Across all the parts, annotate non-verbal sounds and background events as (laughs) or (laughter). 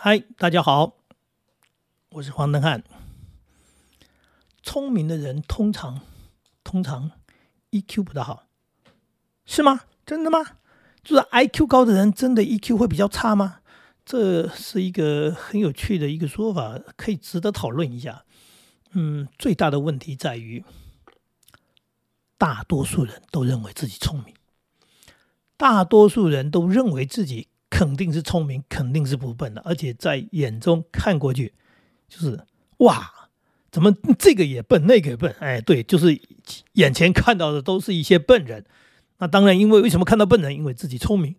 嗨，大家好，我是黄登汉。聪明的人通常通常 EQ 不大好，是吗？真的吗？就是 IQ 高的人真的 EQ 会比较差吗？这是一个很有趣的一个说法，可以值得讨论一下。嗯，最大的问题在于，大多数人都认为自己聪明，大多数人都认为自己肯定是聪明，肯定是不笨的，而且在眼中看过去，就是哇，怎么这个也笨，那个也笨？哎，对，就是眼前看到的都是一些笨人。那当然，因为为什么看到笨人？因为自己聪明。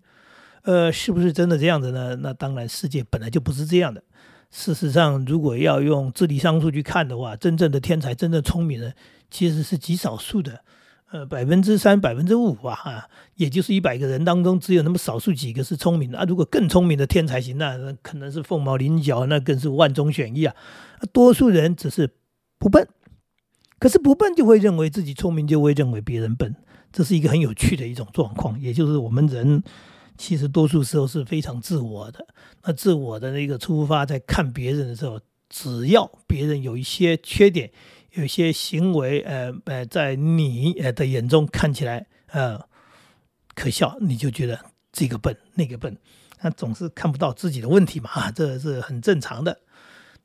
呃，是不是真的这样子呢？那当然，世界本来就不是这样的。事实上，如果要用智力商数去看的话，真正的天才、真正聪明人其实是极少数的，呃，百分之三、百分之五啊，哈，也就是一百个人当中只有那么少数几个是聪明的啊。如果更聪明的天才型，那那可能是凤毛麟角，那更是万中选一啊。多数人只是不笨，可是不笨就会认为自己聪明，就会认为别人笨，这是一个很有趣的一种状况，也就是我们人。其实多数时候是非常自我的。那自我的那个出发，在看别人的时候，只要别人有一些缺点，有些行为，呃呃，在你呃的眼中看起来呃可笑，你就觉得这个笨那个笨，那总是看不到自己的问题嘛，啊，这是很正常的。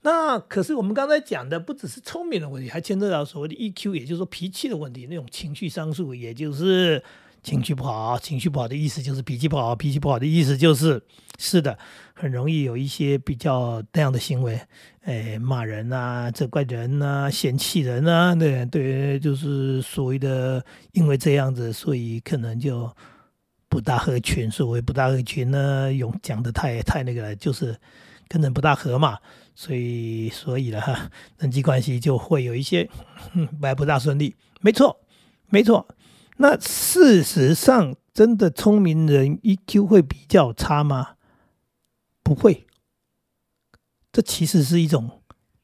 那可是我们刚才讲的，不只是聪明的问题，还牵涉到所谓的 EQ，也就是说脾气的问题，那种情绪商数，也就是。情绪不好，情绪不好的意思就是脾气不好，脾气不好的意思就是是的，很容易有一些比较那样的行为，哎，骂人啊，责怪人啊，嫌弃人啊，对对，就是所谓的因为这样子，所以可能就不大合群。所谓不大合群呢，用讲的太太那个了，就是跟人不大合嘛，所以所以了哈，(laughs) 人际关系就会有一些还不大顺利。没错，没错。那事实上，真的聪明人 EQ 会比较差吗？不会，这其实是一种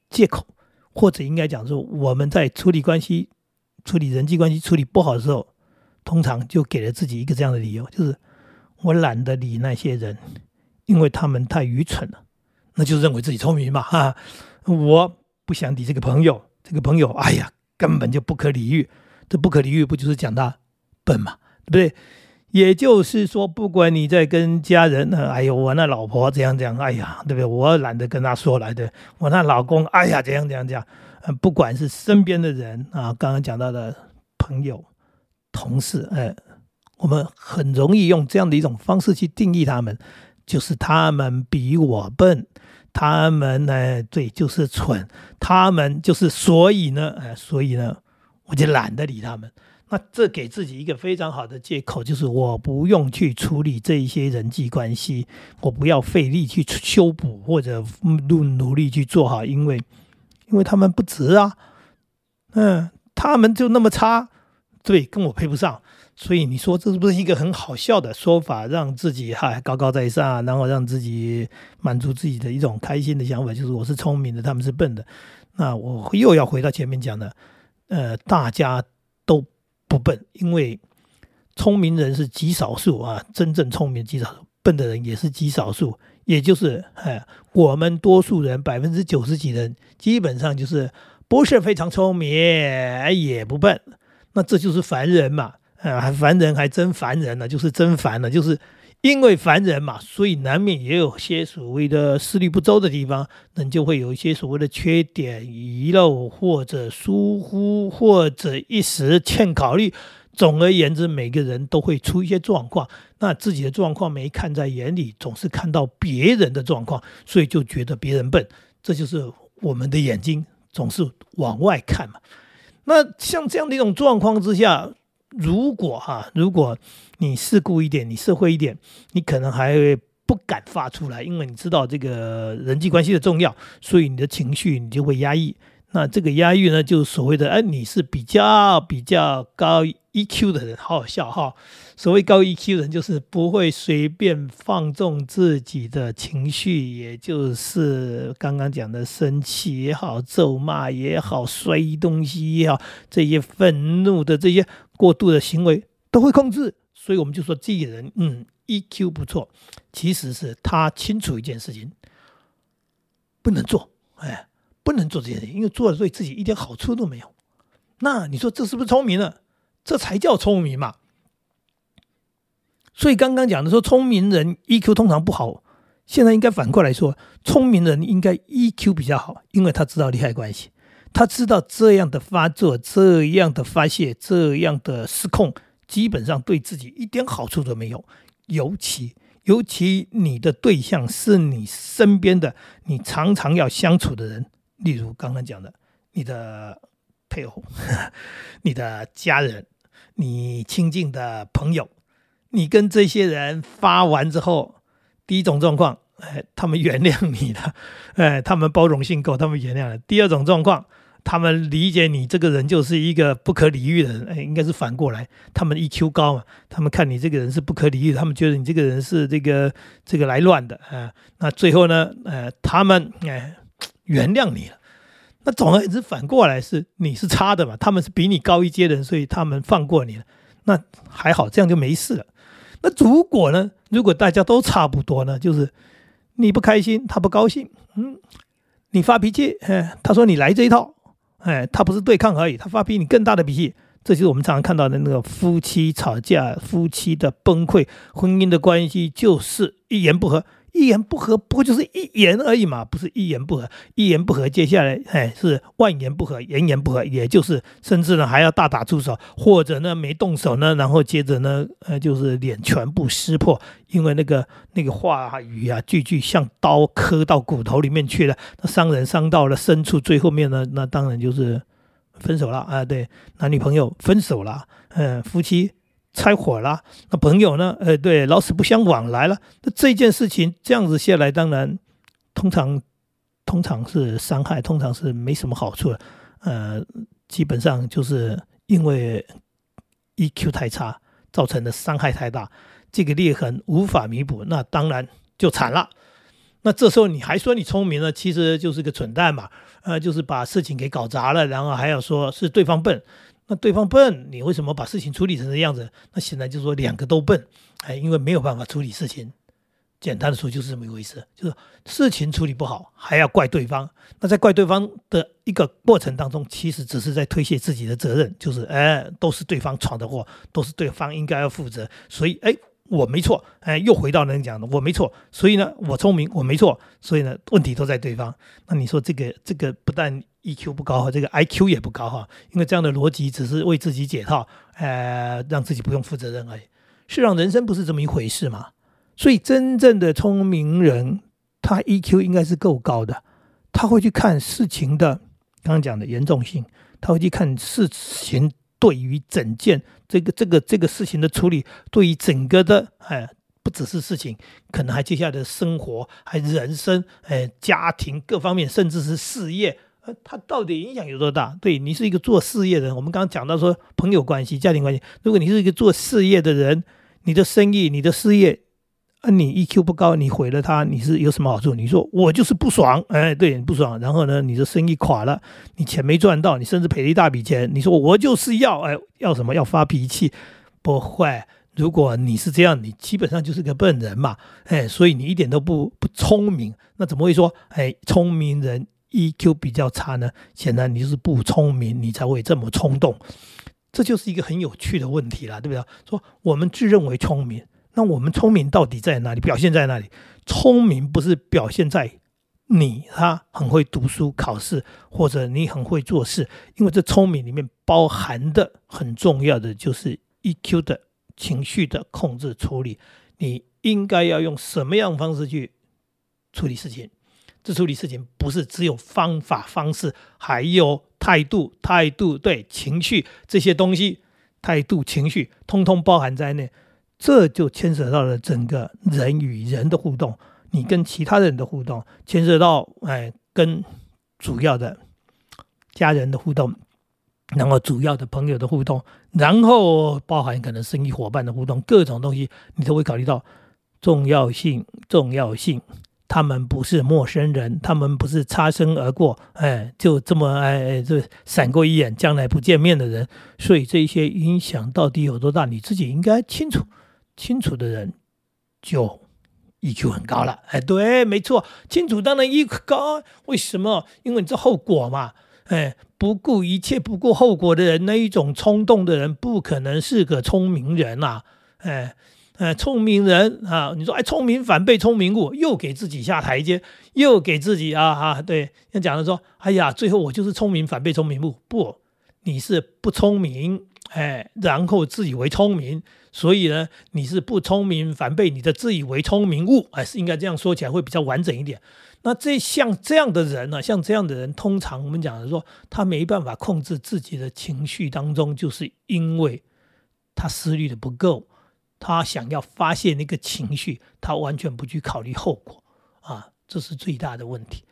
借口，或者应该讲说，我们在处理关系、处理人际关系处理不好的时候，通常就给了自己一个这样的理由，就是我懒得理那些人，因为他们太愚蠢了，那就认为自己聪明嘛，哈，我不想理这个朋友，这个朋友，哎呀，根本就不可理喻。这不可理喻，不就是讲他笨嘛，对不对？也就是说，不管你在跟家人，哎呦，我那老婆怎样怎样，哎呀，对不对？我懒得跟他说来的，我那老公，哎呀，怎样怎样怎样。不管是身边的人啊，刚刚讲到的朋友、同事，哎，我们很容易用这样的一种方式去定义他们，就是他们比我笨，他们呢，对，就是蠢，他们就是所以呢，哎，所以呢。我就懒得理他们，那这给自己一个非常好的借口，就是我不用去处理这一些人际关系，我不要费力去修补或者努努力去做好，因为因为他们不值啊，嗯，他们就那么差，对，跟我配不上，所以你说这是不是一个很好笑的说法，让自己哈高高在上，然后让自己满足自己的一种开心的想法，就是我是聪明的，他们是笨的，那我又要回到前面讲的。呃，大家不笨，因为聪明人是极少数啊，真正聪明极少数，笨的人也是极少数。也就是，哎，我们多数人百分之九十几人，基本上就是不是非常聪明，也不笨。那这就是凡人嘛，啊，凡人还真凡人呢，就是真烦了，就是。因为凡人嘛，所以难免也有些所谓的思虑不周的地方，那就会有一些所谓的缺点、遗漏或者疏忽，或者一时欠考虑。总而言之，每个人都会出一些状况，那自己的状况没看在眼里，总是看到别人的状况，所以就觉得别人笨。这就是我们的眼睛总是往外看嘛。那像这样的一种状况之下。如果哈，如果你世故一点，你社会一点，你可能还会不敢发出来，因为你知道这个人际关系的重要，所以你的情绪你就会压抑。那这个压抑呢，就是所谓的，哎，你是比较比较高 EQ 的人，好好笑哈。所谓高 EQ 人，就是不会随便放纵自己的情绪，也就是刚刚讲的生气也好，咒骂也好，摔东西也好，这些愤怒的这些过度的行为都会控制。所以我们就说这个人，嗯，EQ 不错，其实是他清楚一件事情。不能做，哎，不能做这件事，因为做了对自己一点好处都没有。那你说这是不是聪明呢？这才叫聪明嘛。所以刚刚讲的说，聪明人 EQ 通常不好，现在应该反过来说，聪明人应该 EQ 比较好，因为他知道利害关系，他知道这样的发作、这样的发泄、这样的失控，基本上对自己一点好处都没有，尤其。尤其你的对象是你身边的、你常常要相处的人，例如刚刚讲的你的配偶、(laughs) 你的家人、你亲近的朋友，你跟这些人发完之后，第一种状况，哎，他们原谅你了，(laughs) 哎，他们包容性够，他们原谅了。第二种状况。他们理解你这个人就是一个不可理喻的人，哎，应该是反过来，他们 EQ 高嘛，他们看你这个人是不可理喻，他们觉得你这个人是这个这个来乱的啊。那最后呢，呃，他们哎原谅你了。那总而言之，反过来是你是差的嘛，他们是比你高一阶的人，所以他们放过你了。那还好，这样就没事了。那如果呢，如果大家都差不多呢，就是你不开心，他不高兴，嗯，你发脾气，哎，他说你来这一套。哎，他不是对抗而已，他发比你更大的脾气，这就是我们常常看到的那个夫妻吵架、夫妻的崩溃、婚姻的关系，就是一言不合。一言不合，不过就是一言而已嘛，不是一言不合，一言不合，接下来哎是万言不合，言言不合，也就是甚至呢还要大打出手，或者呢没动手呢，然后接着呢呃就是脸全部撕破，因为那个那个话语啊句句像刀刻到骨头里面去了，那伤人伤到了深处，最后面呢那当然就是分手了啊，对，男女朋友分手了，嗯，夫妻。拆伙了，那朋友呢？呃，对，老死不相往来了。那这件事情这样子下来，当然，通常，通常是伤害，通常是没什么好处的。呃，基本上就是因为 EQ 太差造成的伤害太大，这个裂痕无法弥补，那当然就惨了。那这时候你还说你聪明了，其实就是个蠢蛋嘛。呃，就是把事情给搞砸了，然后还要说是对方笨。那对方笨，你为什么把事情处理成这样子？那显然就是说两个都笨，哎，因为没有办法处理事情。简单的说就是这么一回事，就是事情处理不好还要怪对方。那在怪对方的一个过程当中，其实只是在推卸自己的责任，就是哎，都是对方闯的祸，都是对方应该要负责。所以哎，我没错，哎，又回到人讲的我没错。所以呢，我聪明，我没错。所以呢，问题都在对方。那你说这个这个不但。EQ 不高哈，这个 IQ 也不高哈，因为这样的逻辑只是为自己解套，呃，让自己不用负责任而已。是让人生不是这么一回事嘛？所以真正的聪明人，他 EQ 应该是够高的，他会去看事情的刚刚讲的严重性，他会去看事情对于整件这个这个这个事情的处理，对于整个的哎，不只是事情，可能还接下来的生活，还人生，哎，家庭各方面，甚至是事业。呃，他到底影响有多大？对你是一个做事业的人，我们刚刚讲到说朋友关系、家庭关系。如果你是一个做事业的人，你的生意、你的事业，啊，你 EQ 不高，你毁了他，你是有什么好处？你说我就是不爽，哎，对，你不爽。然后呢，你的生意垮了，你钱没赚到，你甚至赔了一大笔钱。你说我就是要，哎，要什么？要发脾气？不会。如果你是这样，你基本上就是个笨人嘛，哎，所以你一点都不不聪明。那怎么会说，哎，聪明人？EQ 比较差呢，显然你是不聪明，你才会这么冲动，这就是一个很有趣的问题了，对不对？说我们自认为聪明，那我们聪明到底在哪里？表现在哪里？聪明不是表现在你他很会读书考试，或者你很会做事，因为这聪明里面包含的很重要的就是 EQ 的情绪的控制处理，你应该要用什么样方式去处理事情？这处理事情不是只有方法方式，还有态度、态度对情绪这些东西，态度、情绪通通包含在内，这就牵涉到了整个人与人的互动，你跟其他人的互动，牵涉到哎跟主要的家人的互动，然后主要的朋友的互动，然后包含可能生意伙伴的互动，各种东西你都会考虑到重要性，重要性。他们不是陌生人，他们不是擦身而过，哎，就这么哎，这闪过一眼，将来不见面的人，所以这些影响到底有多大，你自己应该清楚。清楚的人就 EQ 很高了。哎，对，没错，清楚当然 EQ 高，为什么？因为你这后果嘛。哎，不顾一切、不顾后果的人，那一种冲动的人，不可能是个聪明人呐。哎，哎，聪明人啊，你说哎，聪明反被聪明误，又给自己下台阶，又给自己啊啊，对，要讲的说，哎呀，最后我就是聪明反被聪明误，不，你是不聪明，哎，然后自以为聪明，所以呢，你是不聪明反被你的自以为聪明误，哎，是应该这样说起来会比较完整一点。那这像这样的人呢，像这样的人，通常我们讲的说，他没办法控制自己的情绪当中，就是因为他思虑的不够，他想要发泄那个情绪，他完全不去考虑后果啊，这是最大的问题。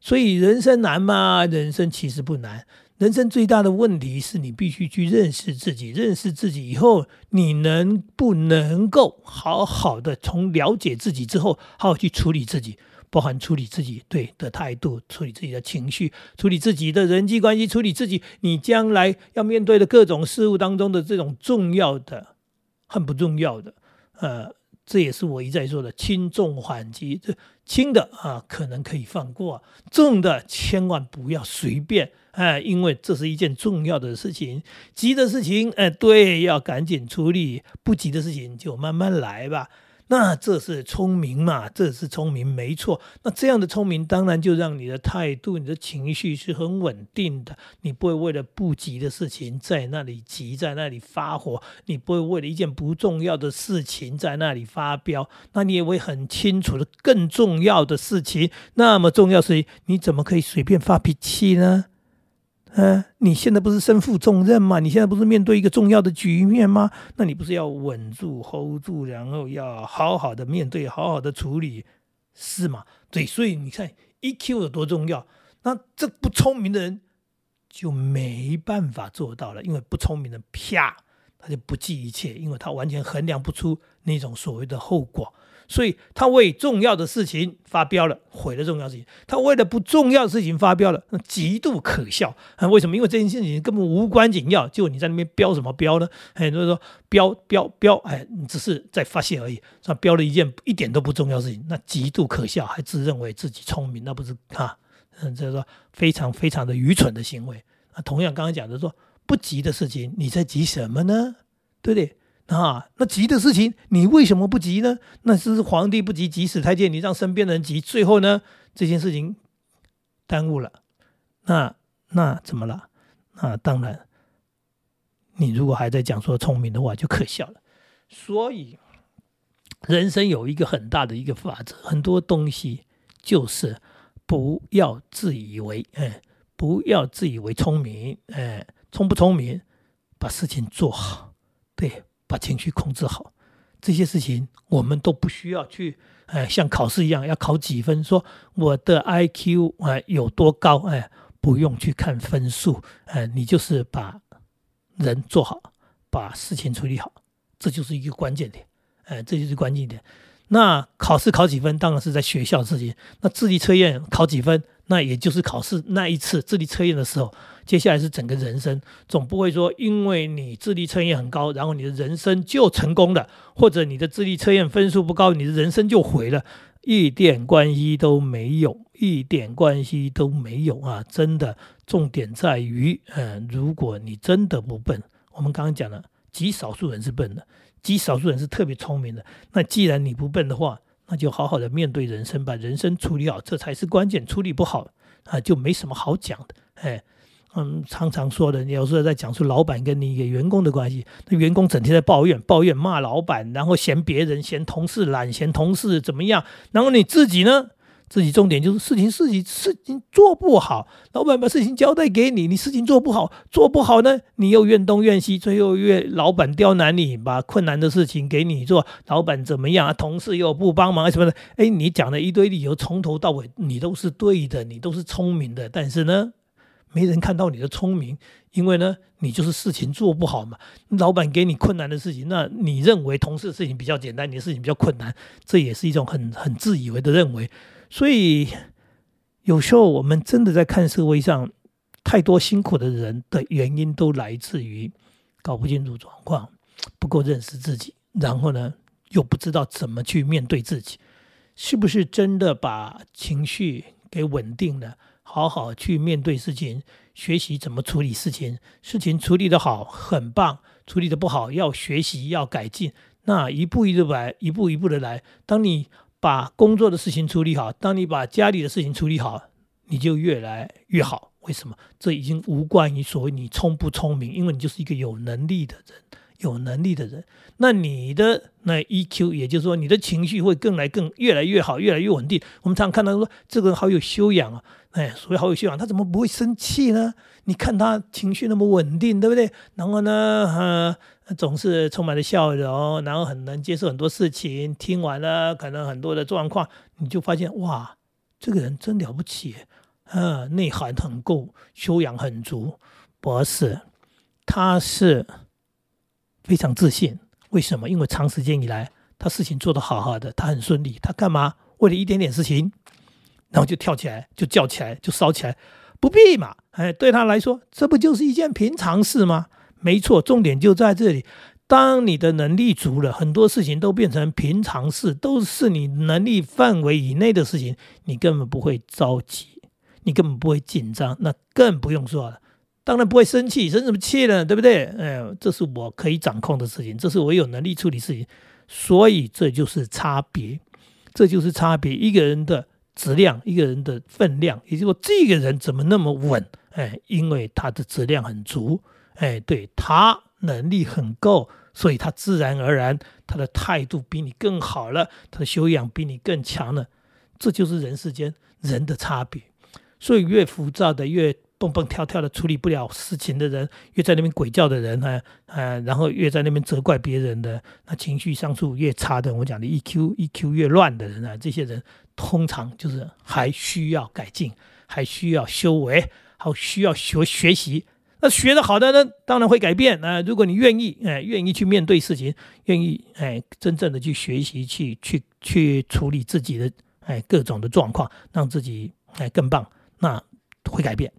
所以人生难吗？人生其实不难，人生最大的问题是你必须去认识自己，认识自己以后，你能不能够好好的从了解自己之后，好好去处理自己。包含处理自己对的态度，处理自己的情绪，处理自己的人际关系，处理自己你将来要面对的各种事物当中的这种重要的、很不重要的，呃，这也是我一再说的轻重缓急。这轻的啊，可能可以放过；重的千万不要随便，哎，因为这是一件重要的事情。急的事情，哎，对，要赶紧处理；不急的事情就慢慢来吧。那这是聪明嘛？这是聪明，没错。那这样的聪明，当然就让你的态度、你的情绪是很稳定的。你不会为了不急的事情在那里急，在那里发火；你不会为了一件不重要的事情在那里发飙。那你也会很清楚的，更重要的事情，那么重要事情，你怎么可以随便发脾气呢？嗯，你现在不是身负重任吗？你现在不是面对一个重要的局面吗？那你不是要稳住、hold 住，然后要好好的面对、好好的处理，是吗？对，所以你看 EQ 有多重要。那这不聪明的人就没办法做到了，因为不聪明的啪，他就不计一切，因为他完全衡量不出那种所谓的后果。所以他为重要的事情发飙了，毁了重要事情；他为了不重要的事情发飙了，那极度可笑。啊，为什么？因为这件事情根本无关紧要，就你在那边飙什么飙呢？很多人说飙飙飙，哎，你只是在发泄而已。他飙了一件一点都不重要事情，那极度可笑，还自认为自己聪明，那不是啊？嗯，就是说非常非常的愚蠢的行为。那同样刚刚讲的说不急的事情，你在急什么呢？对不对？啊，那急的事情你为什么不急呢？那是皇帝不急急死太监，你让身边的人急，最后呢这件事情耽误了，那那怎么了？那当然，你如果还在讲说聪明的话，就可笑了。所以人生有一个很大的一个法则，很多东西就是不要自以为，哎，不要自以为聪明，哎，聪不聪明，把事情做好，对。把情绪控制好，这些事情我们都不需要去，哎，像考试一样要考几分，说我的 I Q 哎有多高，哎，不用去看分数，哎，你就是把人做好，把事情处理好，这就是一个关键点，哎，这就是关键点。那考试考几分，当然是在学校自己。那智力测验考几分？那也就是考试那一次智力测验的时候，接下来是整个人生，总不会说因为你智力测验很高，然后你的人生就成功了，或者你的智力测验分数不高，你的人生就毁了，一点关系都没有，一点关系都没有啊！真的，重点在于，嗯，如果你真的不笨，我们刚刚讲了，极少数人是笨的，极少数人是特别聪明的。那既然你不笨的话，那就好好的面对人生，把人生处理好，这才是关键。处理不好啊，就没什么好讲的。哎，嗯，常常说的，有时候在讲述老板跟你一个员工的关系，那员工整天在抱怨、抱怨、骂老板，然后嫌别人、嫌同事懒、嫌同事怎么样，然后你自己呢？自己重点就是事情事情事情做不好，老板把事情交代给你，你事情做不好，做不好呢，你又怨东怨西，最后怨老板刁难你，把困难的事情给你做，老板怎么样啊，同事又不帮忙什么的，哎，你讲了一堆理由，从头到尾你都是对的，你都是聪明的，但是呢，没人看到你的聪明，因为呢，你就是事情做不好嘛。老板给你困难的事情，那你认为同事的事情比较简单，你的事情比较困难，这也是一种很很自以为的认为。所以，有时候我们真的在看社会上太多辛苦的人的原因，都来自于搞不清楚状况，不够认识自己，然后呢，又不知道怎么去面对自己。是不是真的把情绪给稳定了？好好去面对事情，学习怎么处理事情。事情处理的好，很棒；处理的不好，要学习，要改进。那一步一步来，一步一步的来。当你把工作的事情处理好，当你把家里的事情处理好，你就越来越好。为什么？这已经无关于所谓你聪不聪明，因为你就是一个有能力的人。有能力的人，那你的那 EQ，也就是说你的情绪会更来更越来越好，越来越稳定。我们常常看到说这个人好有修养啊，哎，所谓好有修养，他怎么不会生气呢？你看他情绪那么稳定，对不对？然后呢，呃，总是充满了笑容，然后很能接受很多事情。听完了可能很多的状况，你就发现哇，这个人真了不起，啊，内涵很够，修养很足。不是，他是。非常自信，为什么？因为长时间以来，他事情做得好好的，他很顺利。他干嘛？为了一点点事情，然后就跳起来，就叫起来，就烧起来，不必嘛？哎，对他来说，这不就是一件平常事吗？没错，重点就在这里。当你的能力足了，很多事情都变成平常事，都是你能力范围以内的事情，你根本不会着急，你根本不会紧张，那更不用说了。当然不会生气，生什么气呢？对不对？哎，这是我可以掌控的事情，这是我有能力处理事情，所以这就是差别，这就是差别。一个人的质量，一个人的分量，也就是说，这个人怎么那么稳？哎，因为他的质量很足，哎，对他能力很够，所以他自然而然他的态度比你更好了，他的修养比你更强了。这就是人世间人的差别。所以越浮躁的越。蹦蹦跳跳的处理不了事情的人，越在那边鬼叫的人，呢，呃，然后越在那边责怪别人的，那情绪上处越差的，我讲的 EQ EQ 越乱的人啊，这些人通常就是还需要改进，还需要修为，还需要学学习。那学的好的呢，当然会改变。啊，如果你愿意，哎，愿意去面对事情，愿意哎，真正的去学习，去去去处理自己的哎各种的状况，让自己哎更棒，那会改变。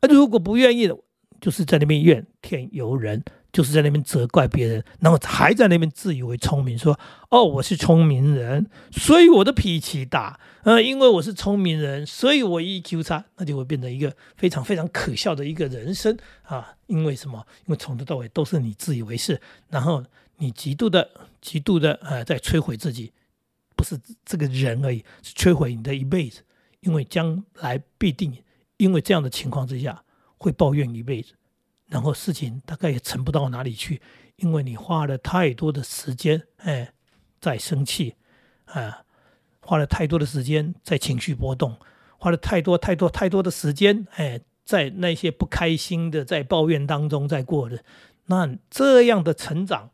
而如果不愿意的，就是在那边怨天尤人，就是在那边责怪别人，然后还在那边自以为聪明，说：“哦，我是聪明人，所以我的脾气大。呃，因为我是聪明人，所以我 EQ 差，那就会变成一个非常非常可笑的一个人生啊！因为什么？因为从头到尾都是你自以为是，然后你极度的、极度的呃，在摧毁自己，不是这个人而已，是摧毁你的一辈子，因为将来必定。”因为这样的情况之下，会抱怨一辈子，然后事情大概也成不到哪里去，因为你花了太多的时间，哎，在生气，啊，花了太多的时间在情绪波动，花了太多太多太多的时间，哎，在那些不开心的在抱怨当中在过的，那这样的成长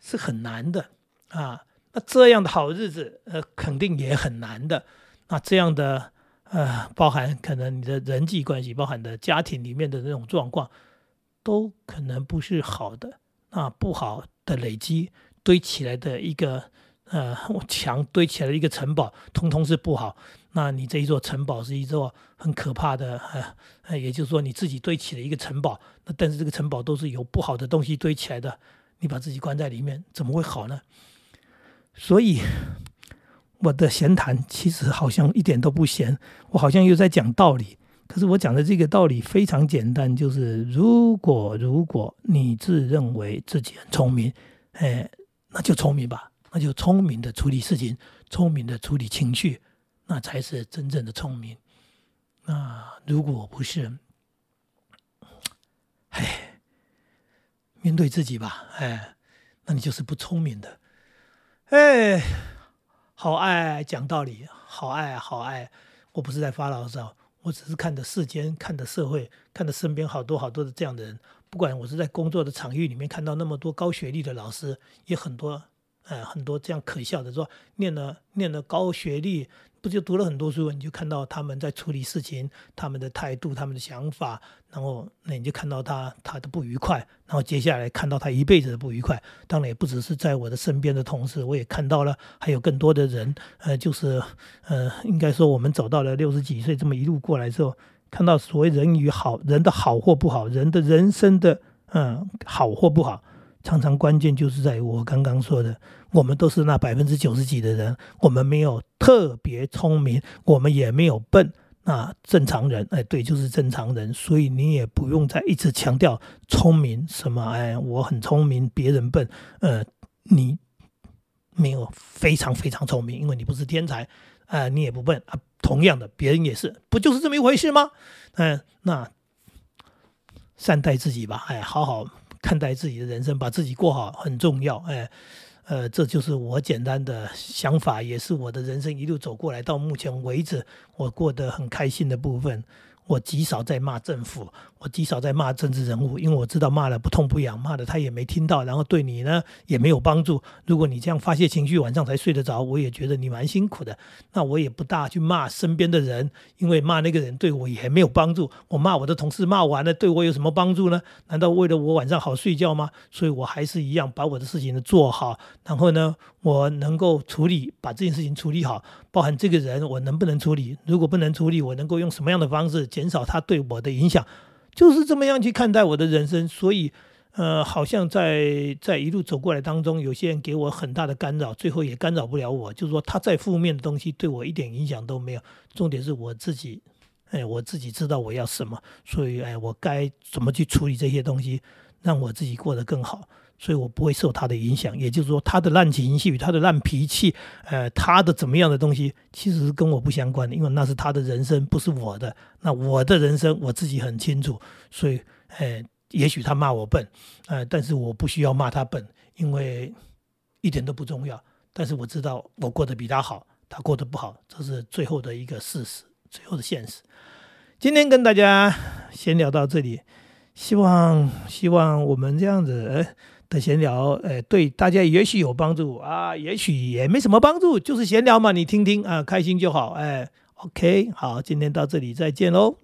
是很难的啊，那这样的好日子，呃，肯定也很难的，那这样的。呃，包含可能你的人际关系，包含的家庭里面的那种状况，都可能不是好的。那不好的累积堆起来的一个呃 (laughs) 墙堆起来的一个城堡，通通是不好。那你这一座城堡是一座很可怕的，呃，也就是说你自己堆起了一个城堡。那但是这个城堡都是由不好的东西堆起来的，你把自己关在里面，怎么会好呢？所以。我的闲谈其实好像一点都不闲，我好像又在讲道理。可是我讲的这个道理非常简单，就是如果如果你自认为自己很聪明，哎，那就聪明吧，那就聪明的处理事情，聪明的处理情绪，那才是真正的聪明。那如果不是，哎，面对自己吧，哎，那你就是不聪明的，哎。好爱讲道理，好爱好爱。我不是在发牢骚，我只是看着世间，看着社会，看着身边好多好多的这样的人。不管我是在工作的场域里面看到那么多高学历的老师，也很多，呃，很多这样可笑的说，念了念了高学历。不就读了很多书，你就看到他们在处理事情，他们的态度，他们的想法，然后那你就看到他他的不愉快，然后接下来看到他一辈子的不愉快。当然也不只是在我的身边的同事，我也看到了还有更多的人，呃，就是呃，应该说我们走到了六十几岁这么一路过来之后，看到所谓人与好人的好或不好，人的人生的嗯好或不好，常常关键就是在我刚刚说的，我们都是那百分之九十几的人，我们没有特别聪明，我们也没有笨。那正常人，哎，对，就是正常人，所以你也不用再一直强调聪明什么，哎，我很聪明，别人笨，呃，你没有非常非常聪明，因为你不是天才，啊，你也不笨啊，同样的，别人也是，不就是这么一回事吗？嗯，那善待自己吧，哎，好好看待自己的人生，把自己过好很重要，哎。呃，这就是我简单的想法，也是我的人生一路走过来到目前为止，我过得很开心的部分。我极少在骂政府，我极少在骂政治人物，因为我知道骂了不痛不痒，骂了他也没听到，然后对你呢也没有帮助。如果你这样发泄情绪，晚上才睡得着，我也觉得你蛮辛苦的。那我也不大去骂身边的人，因为骂那个人对我也没有帮助。我骂我的同事骂完了，对我有什么帮助呢？难道为了我晚上好睡觉吗？所以我还是一样把我的事情呢做好，然后呢，我能够处理，把这件事情处理好。包含这个人，我能不能处理？如果不能处理，我能够用什么样的方式减少他对我的影响？就是这么样去看待我的人生。所以，呃，好像在在一路走过来当中，有些人给我很大的干扰，最后也干扰不了我。就是说，他再负面的东西对我一点影响都没有。重点是我自己，哎，我自己知道我要什么，所以，哎，我该怎么去处理这些东西，让我自己过得更好。所以我不会受他的影响，也就是说，他的烂情绪、他的烂脾气，呃，他的怎么样的东西，其实是跟我不相关的，因为那是他的人生，不是我的。那我的人生我自己很清楚，所以，呃，也许他骂我笨，呃，但是我不需要骂他笨，因为一点都不重要。但是我知道我过得比他好，他过得不好，这是最后的一个事实，最后的现实。今天跟大家先聊到这里，希望希望我们这样子。的闲聊，呃，对大家也许有帮助啊，也许也没什么帮助，就是闲聊嘛，你听听啊，开心就好，哎，OK，好，今天到这里再见喽。